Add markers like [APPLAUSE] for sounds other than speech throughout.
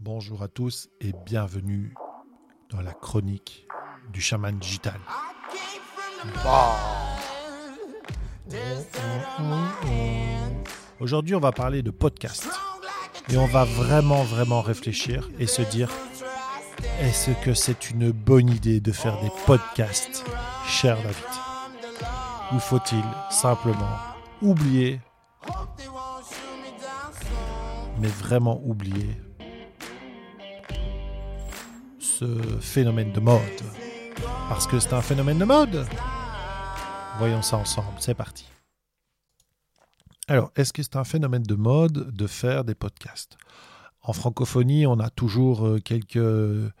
Bonjour à tous et bienvenue dans la chronique du chaman digital. Aujourd'hui, on va parler de podcast. Et on va vraiment, vraiment réfléchir et se dire est-ce que c'est une bonne idée de faire des podcasts, cher David? Ou faut-il simplement oublier, mais vraiment oublier ce phénomène de mode. Parce que c'est un phénomène de mode. Voyons ça ensemble, c'est parti. Alors, est-ce que c'est un phénomène de mode de faire des podcasts? En francophonie, on a toujours euh, quelques,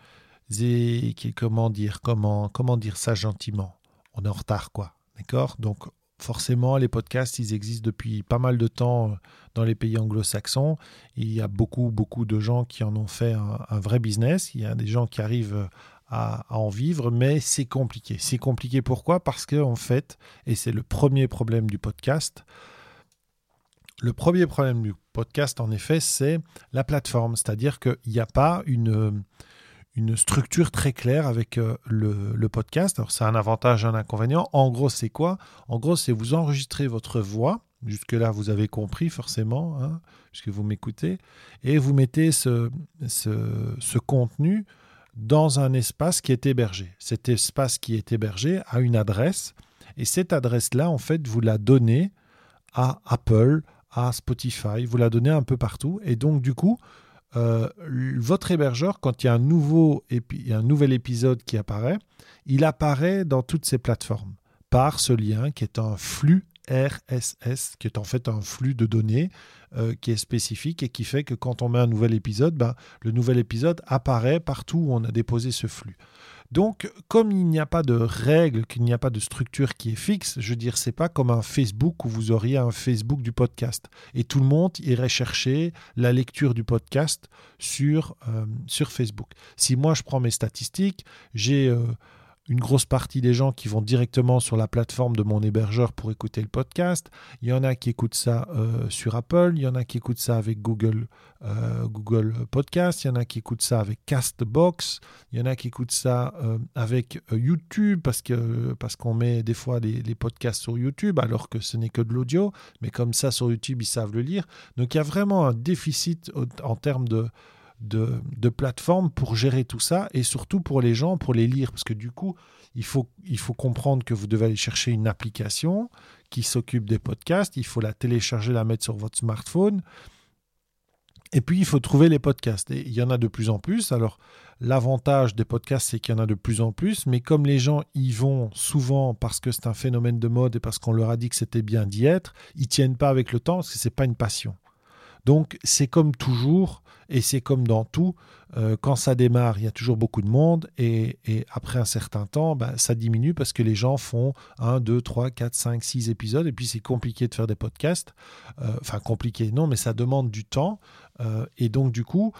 comment dire, comment, comment dire ça gentiment? On est en retard, quoi. D'accord? Donc, forcément, les podcasts, ils existent depuis pas mal de temps euh, dans les pays anglo-saxons. Il y a beaucoup, beaucoup de gens qui en ont fait un, vrai business. Il y a des gens qui arrivent euh, à, à en vivre, mais c'est compliqué. C'est compliqué pourquoi? Parce que, en fait, et c'est le premier problème du podcast, le premier problème du podcast, en effet, c'est la plateforme. C'est-à-dire qu'il n'y a pas une, une structure très claire avec euh, le, podcast. Alors, c'est un avantage, un inconvénient. En gros, c'est quoi? En gros, c'est vous enregistrer votre voix. Jusque-là, vous avez compris forcément, hein, puisque vous m'écoutez. Et vous mettez ce, ce, ce contenu dans un espace qui est hébergé. Cet espace qui est hébergé a une adresse. Et cette adresse-là, en fait, vous la donnez à Apple, à Spotify, vous la donnez un peu partout. Et donc, du coup, euh, votre hébergeur, quand il y a un, nouvel épisode qui apparaît, il apparaît dans toutes ces plateformes par ce lien qui est un flux RSS, qui est en fait un flux de données euh, qui est spécifique et qui fait que quand on met un nouvel épisode, ben, le nouvel épisode apparaît partout où on a déposé ce flux. Donc, comme il n'y a pas de règles, qu'il n'y a pas de structure qui est fixe, je veux dire, c'est pas comme un Facebook où vous auriez un Facebook du podcast et tout le monde irait chercher la lecture du podcast sur, euh, Facebook. Si moi je prends mes statistiques, j'ai euh, une grosse partie des gens qui vont directement sur la plateforme de mon hébergeur pour écouter le podcast. Il y en a qui écoutent ça euh, sur Apple, il y en a qui écoutent ça avec Google, euh, Google Podcast, il y en a qui écoutent ça avec Castbox, il y en a qui écoutent ça euh, avec YouTube parce que parce qu'on met des fois les, les, podcasts sur YouTube alors que ce n'est que de l'audio, mais comme ça sur YouTube ils savent le lire. Donc il y a vraiment un déficit en termes de de, plateformes pour gérer tout ça et surtout pour les gens, pour les lire. Parce que du coup, il faut, il faut comprendre que vous devez aller chercher une application qui s'occupe des podcasts, il faut la télécharger, la mettre sur votre smartphone. Et puis, il faut trouver les podcasts. Et il y en a de plus en plus. Alors, l'avantage des podcasts, c'est qu'il y en a de plus en plus. Mais comme les gens y vont souvent parce que c'est un phénomène de mode et parce qu'on leur a dit que c'était bien d'y être, ils tiennent pas avec le temps parce que c'est pas une passion. Donc, c'est comme toujours. Et c'est comme dans tout, euh, quand ça démarre, il y a toujours beaucoup de monde, et, après un certain temps, bah, ça diminue parce que les gens font 1, 2, 3, 4, 5, 6 épisodes, et puis c'est compliqué de faire des podcasts. Euh, enfin, compliqué, non, mais ça demande du temps, euh, et donc du coup,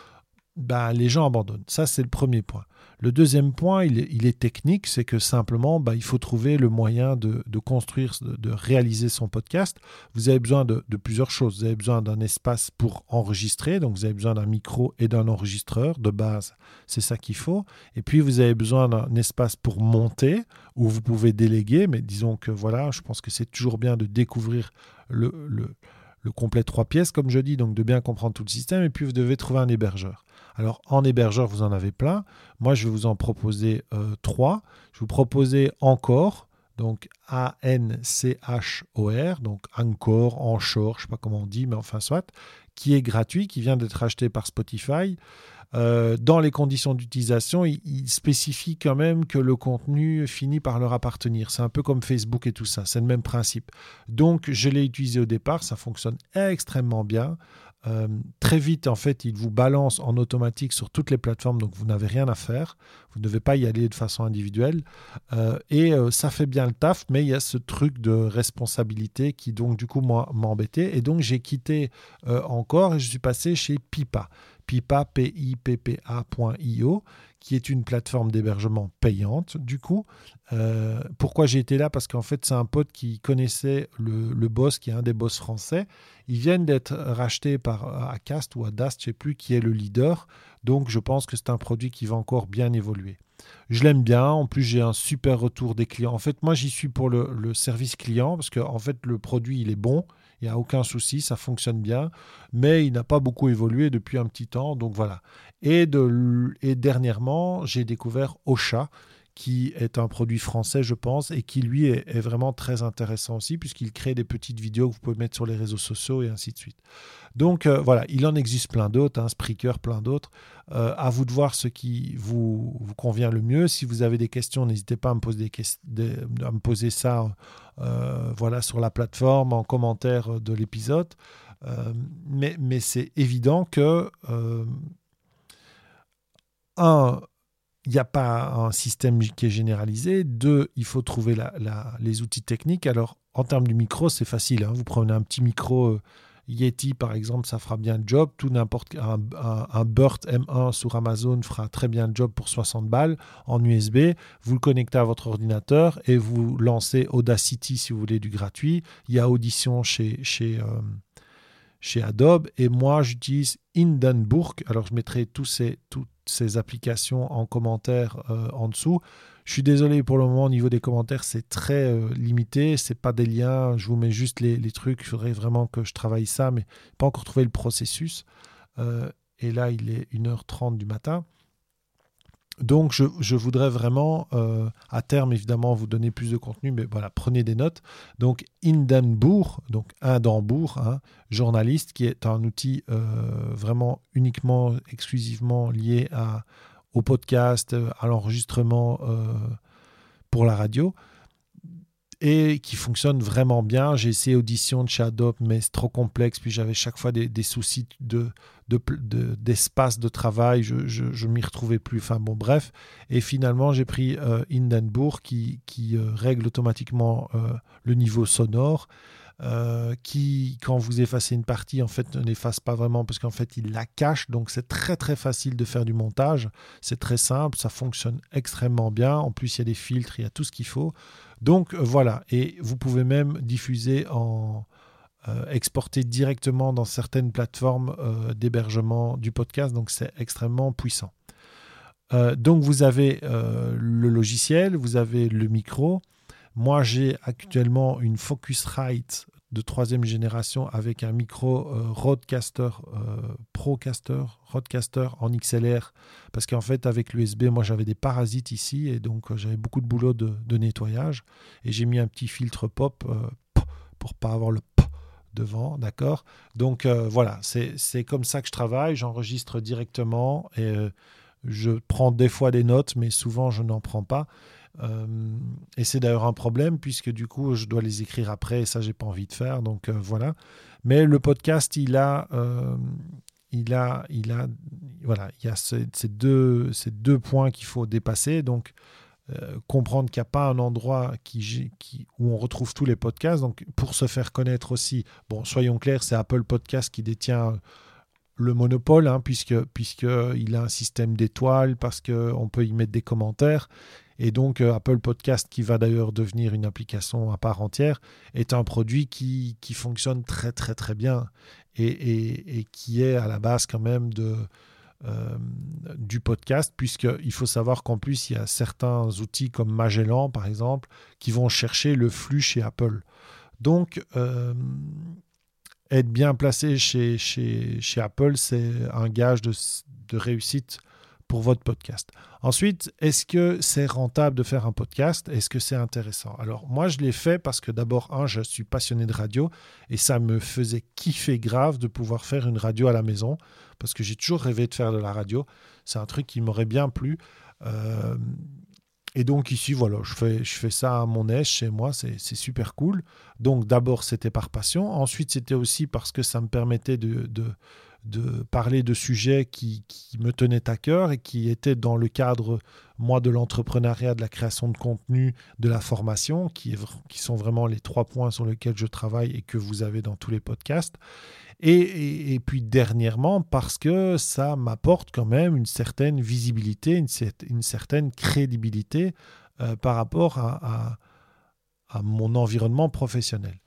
bah, les gens abandonnent. Ça, c'est le premier point. Le deuxième point, il est, technique, c'est que simplement, bah, il faut trouver le moyen de, construire, de, réaliser son podcast. Vous avez besoin de, plusieurs choses. Vous avez besoin d'un espace pour enregistrer, donc vous avez besoin d'un micro et d'un enregistreur de base. C'est ça qu'il faut. Et puis, vous avez besoin d'un espace pour monter, où vous pouvez déléguer, mais disons que voilà, je pense que c'est toujours bien de découvrir le le complet trois pièces, comme je dis, donc de bien comprendre tout le système, et puis vous devez trouver un hébergeur. Alors en hébergeur, vous en avez plein. Moi, je vais vous en proposer euh, trois. Je vous proposer encore, donc A-N-C-H-O-R, donc Encore, Anchor, je ne sais pas comment on dit, mais enfin soit, qui est gratuit, qui vient d'être acheté par Spotify. Euh, dans les conditions d'utilisation, il, il, spécifie quand même que le contenu finit par leur appartenir. C'est un peu comme Facebook et tout ça, c'est le même principe. Donc je l'ai utilisé au départ, ça fonctionne extrêmement bien. Euh, très vite, en fait, il vous balance en automatique sur toutes les plateformes, donc vous n'avez rien à faire. Vous ne devez pas y aller de façon individuelle. Euh, et euh, ça fait bien le taf, mais il y a ce truc de responsabilité qui, donc, du coup, m'a embêté. Et donc, j'ai quitté encore et je suis passé chez Pipa. pipa, P-I-P-P-A.io, qui est une plateforme d'hébergement payante, du coup. Euh, pourquoi j'ai été là? Parce qu'en fait, c'est un pote qui connaissait le, boss, qui est un des boss français. Ils viennent d'être rachetés par Acast ou Adast, je ne sais plus, qui est le leader. Donc, je pense que c'est un produit qui va encore bien évoluer. Je l'aime bien. En plus, j'ai un super retour des clients. En fait, moi, j'y suis pour le, service client parce que, en fait, le produit, il est bon. Il n'y a aucun souci, ça fonctionne bien, mais il n'a pas beaucoup évolué depuis un petit temps, donc voilà. Et, et dernièrement, j'ai découvert Ocha, qui est un produit français, je pense, et qui lui est, vraiment très intéressant aussi, puisqu'il crée des petites vidéos que vous pouvez mettre sur les réseaux sociaux et ainsi de suite. Donc euh, voilà, il en existe plein d'autres, hein, Spreaker, plein d'autres. Euh, à vous de voir ce qui vous, convient le mieux. Si vous avez des questions, n'hésitez pas à me poser, des, à me poser ça euh, voilà, sur la plateforme, en commentaire de l'épisode. mais, mais c'est évident que, un, il n'y a pas un système qui est généralisé. Deux, il faut trouver les outils techniques. Alors, en termes du micro, c'est facile. Hein. Vous prenez un petit micro euh, Yeti, par exemple, ça fera bien le job. Tout n'importe un, un, Burt M1 sur Amazon fera très bien le job pour 60 balles en USB. Vous le connectez à votre ordinateur et vous lancez Audacity si vous voulez du gratuit. Il y a Audition chez, chez, euh, chez Adobe. Et moi, j'utilise Hindenburg. Alors, je mettrai tous ces, ces applications en commentaire euh, en dessous. Je suis désolé pour le moment au niveau des commentaires, c'est très euh, limité. C'est pas des liens. Je vous mets juste les, trucs. Il faudrait vraiment que je travaille ça, mais pas encore trouvé le processus. Euh, et là, il est 1h30 du matin. Donc, je, voudrais vraiment, euh, à terme, évidemment, vous donner plus de contenu, mais voilà, prenez des notes. Donc, Indenbourg, donc Indembourg, hein, journaliste, qui est un outil euh, vraiment uniquement, exclusivement lié à, au podcast, à l'enregistrement euh, pour la radio et qui fonctionne vraiment bien. J'ai essayé Audition de Shadow, mais c'est trop complexe. Puis j'avais chaque fois des, soucis de, d'espace de, travail. Je, je, m'y retrouvais plus. Enfin bon, bref. Et finalement, j'ai pris euh, Hindenburg qui, qui euh, règle automatiquement euh, le niveau sonore. Qui, quand vous effacez une partie, en fait, ne l'efface pas vraiment parce qu'en fait, il la cache. Donc, c'est très, très facile de faire du montage. C'est très simple, ça fonctionne extrêmement bien. En plus, il y a des filtres, il y a tout ce qu'il faut. Donc, euh, voilà. Et vous pouvez même diffuser en. Euh, exporter directement dans certaines plateformes d'hébergement du podcast. Donc, c'est extrêmement puissant. donc, vous avez le logiciel, vous avez le micro. Moi, j'ai actuellement une Focusrite de troisième génération avec un micro euh, euh, Procaster, Rodecaster en XLR, parce qu'en fait avec l'USB, moi j'avais des parasites ici et donc euh, j'avais beaucoup de boulot de, nettoyage. Et j'ai mis un petit filtre pop pour pas avoir le p devant, d'accord? Donc voilà, c'est comme ça que je travaille, j'enregistre directement et je prends des fois des notes, mais souvent je n'en prends pas. Euh, et c'est d'ailleurs un problème puisque du coup je dois les écrire après et ça j'ai pas envie de faire donc euh, voilà. Mais le podcast il a euh, il a il a voilà il y a ces, deux ces deux points qu'il faut dépasser donc comprendre qu'il n'y a pas un endroit qui, qui, où on retrouve tous les podcasts. Donc, pour se faire connaître aussi, bon, soyons clairs, c'est Apple Podcast qui détient le monopole, hein, puisque, puisque il a un système d'étoiles, parce qu'on peut y mettre des commentaires. Et donc euh, Apple Podcast, qui va d'ailleurs devenir une application à part entière, est un produit qui, qui fonctionne très très très bien et, et, qui est à la base quand même de, euh, du podcast, puisqu'il faut savoir qu'en plus, il y a certains outils comme Magellan, par exemple, qui vont chercher le flux chez Apple. Donc, euh, être bien placé chez, chez, chez Apple, c'est un gage de, de réussite pour votre podcast. Ensuite, est-ce que c'est rentable de faire un podcast? Est-ce que c'est intéressant? Alors moi, je l'ai fait parce que d'abord, un, je suis passionné de radio et ça me faisait kiffer grave de pouvoir faire une radio à la maison parce que j'ai toujours rêvé de faire de la radio. C'est un truc qui m'aurait bien plu. Euh, et donc ici, voilà, je fais, je fais ça à mon aise chez moi, c'est super cool. Donc d'abord, c'était par passion. Ensuite, c'était aussi parce que ça me permettait de, de parler de sujets qui, me tenaient à cœur et qui étaient dans le cadre, moi, de l'entrepreneuriat, de la création de contenu, de la formation, qui, sont vraiment les trois points sur lesquels je travaille et que vous avez dans tous les podcasts. Et, puis dernièrement, parce que ça m'apporte quand même une certaine visibilité, une, certaine crédibilité euh, par rapport à, mon environnement professionnel.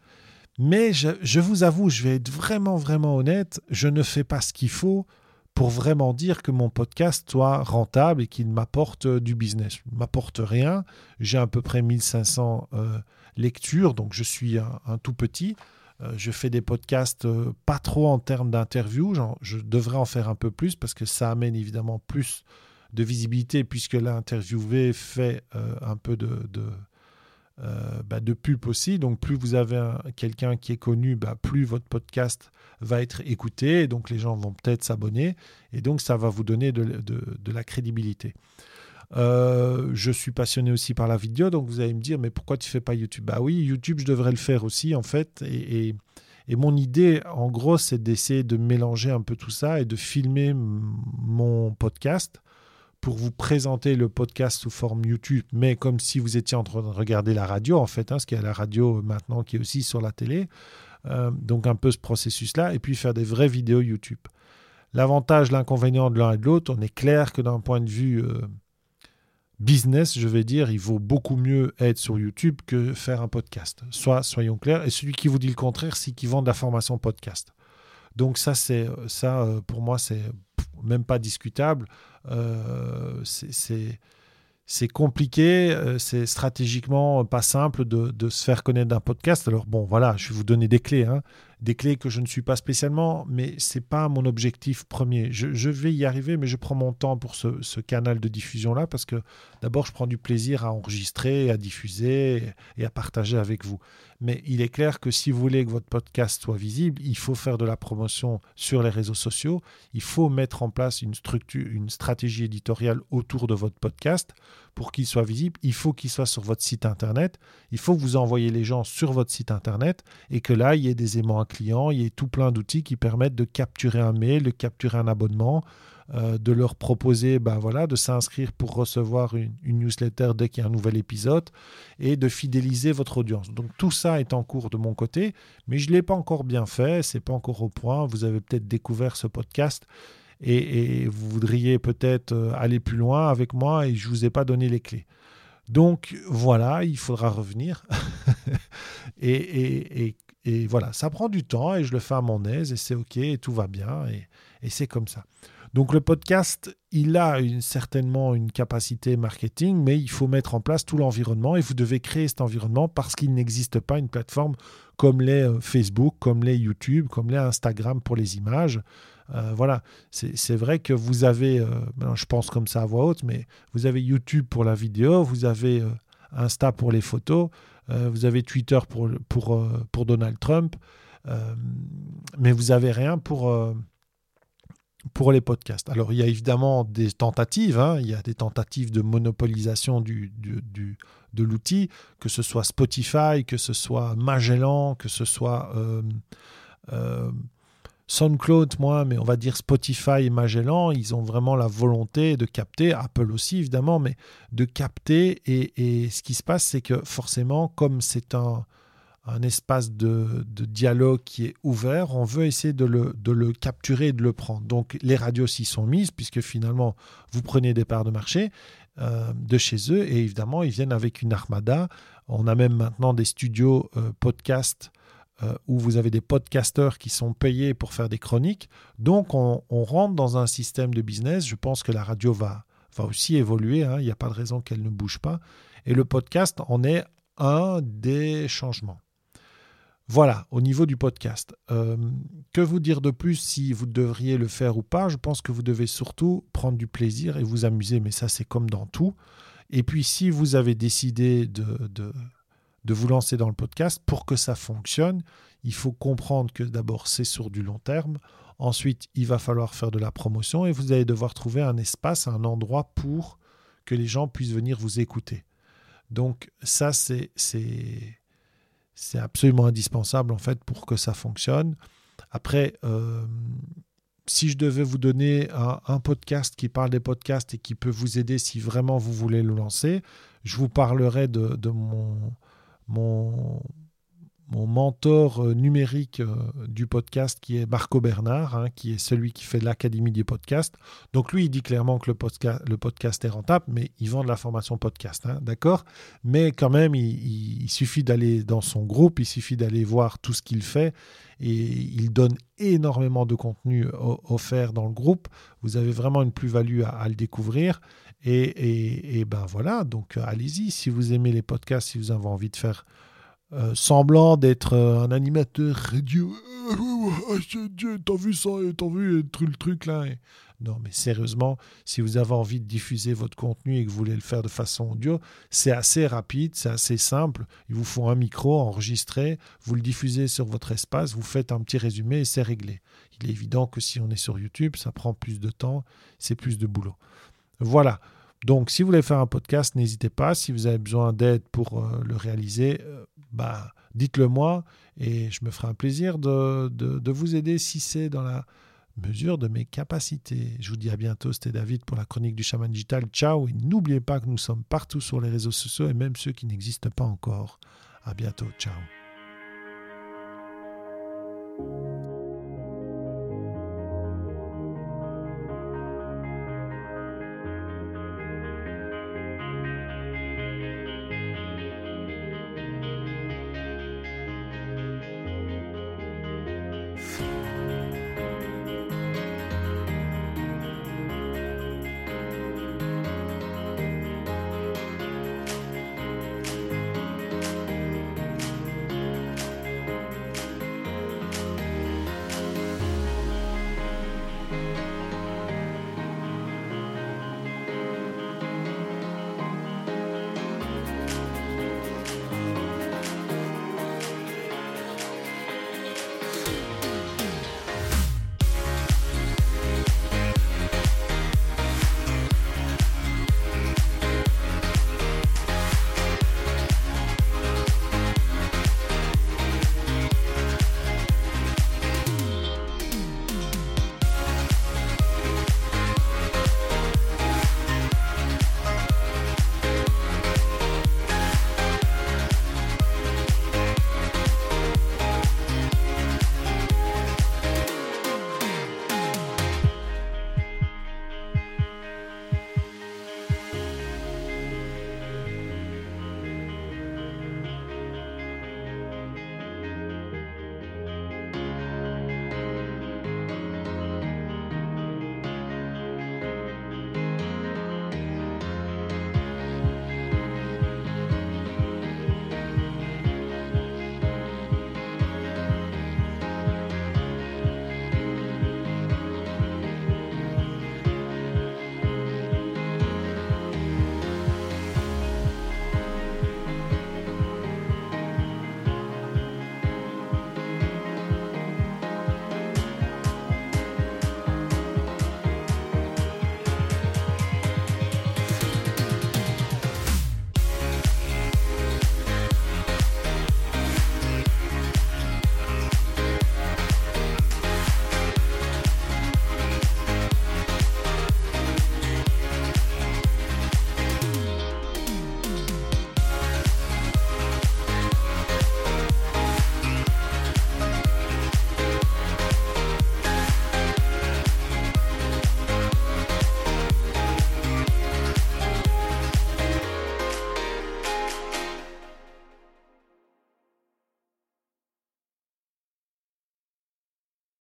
Mais je, vous avoue, je vais être vraiment, vraiment honnête, je ne fais pas ce qu'il faut pour vraiment dire que mon podcast soit rentable et qu'il m'apporte euh, du business. Il ne m'apporte rien. J'ai à peu près 1500 euh, lectures, donc je suis un, tout petit. Euh, je fais des podcasts pas trop en termes d'interviews. Je devrais en faire un peu plus parce que ça amène évidemment plus de visibilité puisque l'interviewé fait un peu de euh, bah, de pub aussi. Donc plus vous avez quelqu'un qui est connu, bah, plus votre podcast va être écouté. donc les gens vont peut-être s'abonner. Et donc ça va vous donner de, la crédibilité. Euh, je suis passionné aussi par la vidéo, donc vous allez me dire, mais pourquoi tu fais pas YouTube? Bah oui, YouTube, je devrais le faire aussi, en fait. Et, et mon idée, en gros, c'est d'essayer de mélanger un peu tout ça et de filmer mon podcast pour vous présenter le podcast sous forme YouTube, mais comme si vous étiez en train de regarder la radio, en fait, hein, ce qu'il y a la radio maintenant qui est aussi sur la télé. Euh, donc un peu ce processus-là, et puis faire des vraies vidéos YouTube. L'avantage, l'inconvénient de l'un et de l'autre, on est clair que d'un point de vue euh, business, je vais dire, il vaut beaucoup mieux être sur YouTube que faire un podcast. Soit, soyons clairs, et celui qui vous dit le contraire, c'est qui vend de la formation podcast. Donc ça, c'est ça euh, pour moi, c'est même pas discutable. Euh, c'est compliqué, euh, c'est stratégiquement pas simple de, se faire connaître d'un podcast. Alors bon, voilà, je vais vous donner des clés. Hein des clés que je ne suis pas spécialement, mais c'est pas mon objectif premier. Je, vais y arriver, mais je prends mon temps pour ce, canal de diffusion-là parce que d'abord, je prends du plaisir à enregistrer, à diffuser et à partager avec vous. Mais il est clair que si vous voulez que votre podcast soit visible, il faut faire de la promotion sur les réseaux sociaux, il faut mettre en place une structure, une stratégie éditoriale autour de votre podcast. Pour qu'il soit visible, il faut qu'il soit sur votre site internet, il faut vous envoyez les gens sur votre site internet et que là, il y ait des aimants client, il y a tout plein d'outils qui permettent de capturer un mail, de capturer un abonnement, euh, de leur proposer ben voilà, de s'inscrire pour recevoir une, newsletter dès qu'il y a un nouvel épisode et de fidéliser votre audience. Donc tout ça est en cours de mon côté, mais je ne l'ai pas encore bien fait, c'est pas encore au point. Vous avez peut-être découvert ce podcast et, vous voudriez peut-être euh, aller plus loin avec moi et je ne vous ai pas donné les clés. Donc voilà, il faudra revenir. [LAUGHS] et, et, et voilà, ça prend du temps et je le fais à mon aise et c'est OK et tout va bien et, c'est comme ça. Donc le podcast, il a certainement une capacité marketing, mais il faut mettre en place tout l'environnement et vous devez créer cet environnement parce qu'il n'existe pas une plateforme comme les euh, Facebook, comme les YouTube, comme les Instagram pour les images. Euh, voilà, c'est vrai que vous avez, euh, je pense comme ça à voix haute, mais vous avez YouTube pour la vidéo, vous avez Insta pour les photos, vous avez Twitter pour, pour, Donald Trump, mais vous n'avez rien pour, pour les podcasts. Alors, il y a évidemment des tentatives, hein. il y a des tentatives de monopolisation du, du, de l'outil, que ce soit Spotify, que ce soit Magellan, que ce soit SoundCloud, moi, mais on va dire Spotify et Magellan, ils ont vraiment la volonté de capter, Apple aussi évidemment, mais de capter. Et, ce qui se passe, c'est que forcément, comme c'est un, espace de, dialogue qui est ouvert, on veut essayer de le, capturer et de le prendre. Donc les radios s'y sont mises, puisque finalement, vous prenez des parts de marché euh, de chez eux, et évidemment, ils viennent avec une armada. On a même maintenant des studios euh, podcast euh, où vous avez des podcasteurs qui sont payés pour faire des chroniques. Donc on, rentre dans un système de business. Je pense que la radio va, va aussi évoluer. Hein. Il n'y a pas de raison qu'elle ne bouge pas. Et le podcast en est un des changements. Voilà, au niveau du podcast. Euh, que vous dire de plus si vous devriez le faire ou pas? Je pense que vous devez surtout prendre du plaisir et vous amuser, mais ça c'est comme dans tout. Et puis si vous avez décidé de, de de vous lancer dans le podcast, pour que ça fonctionne, il faut comprendre que d'abord c'est sur du long terme, ensuite il va falloir faire de la promotion et vous allez devoir trouver un espace, un endroit pour que les gens puissent venir vous écouter. Donc ça c'est c'est absolument indispensable en fait pour que ça fonctionne. Après, euh, si je devais vous donner un, podcast qui parle des podcasts et qui peut vous aider si vraiment vous voulez le lancer, je vous parlerai de, de mon, mon, mon mentor euh, numérique euh, du podcast qui est Marco Bernard, hein, qui est celui qui fait l'Académie du podcast. Donc lui, il dit clairement que le, podcast, le podcast est rentable, mais il vend de la formation podcast, hein, d'accord? Mais quand même, il, suffit d'aller dans son groupe, il suffit d'aller voir tout ce qu'il fait, et il donne énormément de contenu offert dans le groupe. Vous avez vraiment une plus-value à, le découvrir. Et, et, ben voilà, donc allez-y, si vous aimez les podcasts, si vous avez envie de faire euh, semblant d'être euh, un animateur radio. T'as vu ça, t'as vu le truc là Non, mais sérieusement, si vous avez envie de diffuser votre contenu et que vous voulez le faire de façon audio, c'est assez rapide, c'est assez simple. Il vous faut un micro enregistré, vous le diffusez sur votre espace, vous faites un petit résumé et c'est réglé. Il est évident que si on est sur YouTube, ça prend plus de temps, c'est plus de boulot. Voilà. Donc, si vous voulez faire un podcast, n'hésitez pas. Si vous avez besoin d'aide pour euh, le réaliser, bah, dites-le moi et je me ferai un plaisir de, de vous aider si c'est dans la mesure de mes capacités. Je vous dis à bientôt. C'était David pour la chronique du chaman digital. Ciao et n'oubliez pas que nous sommes partout sur les réseaux sociaux et même ceux qui n'existent pas encore. À bientôt. Ciao.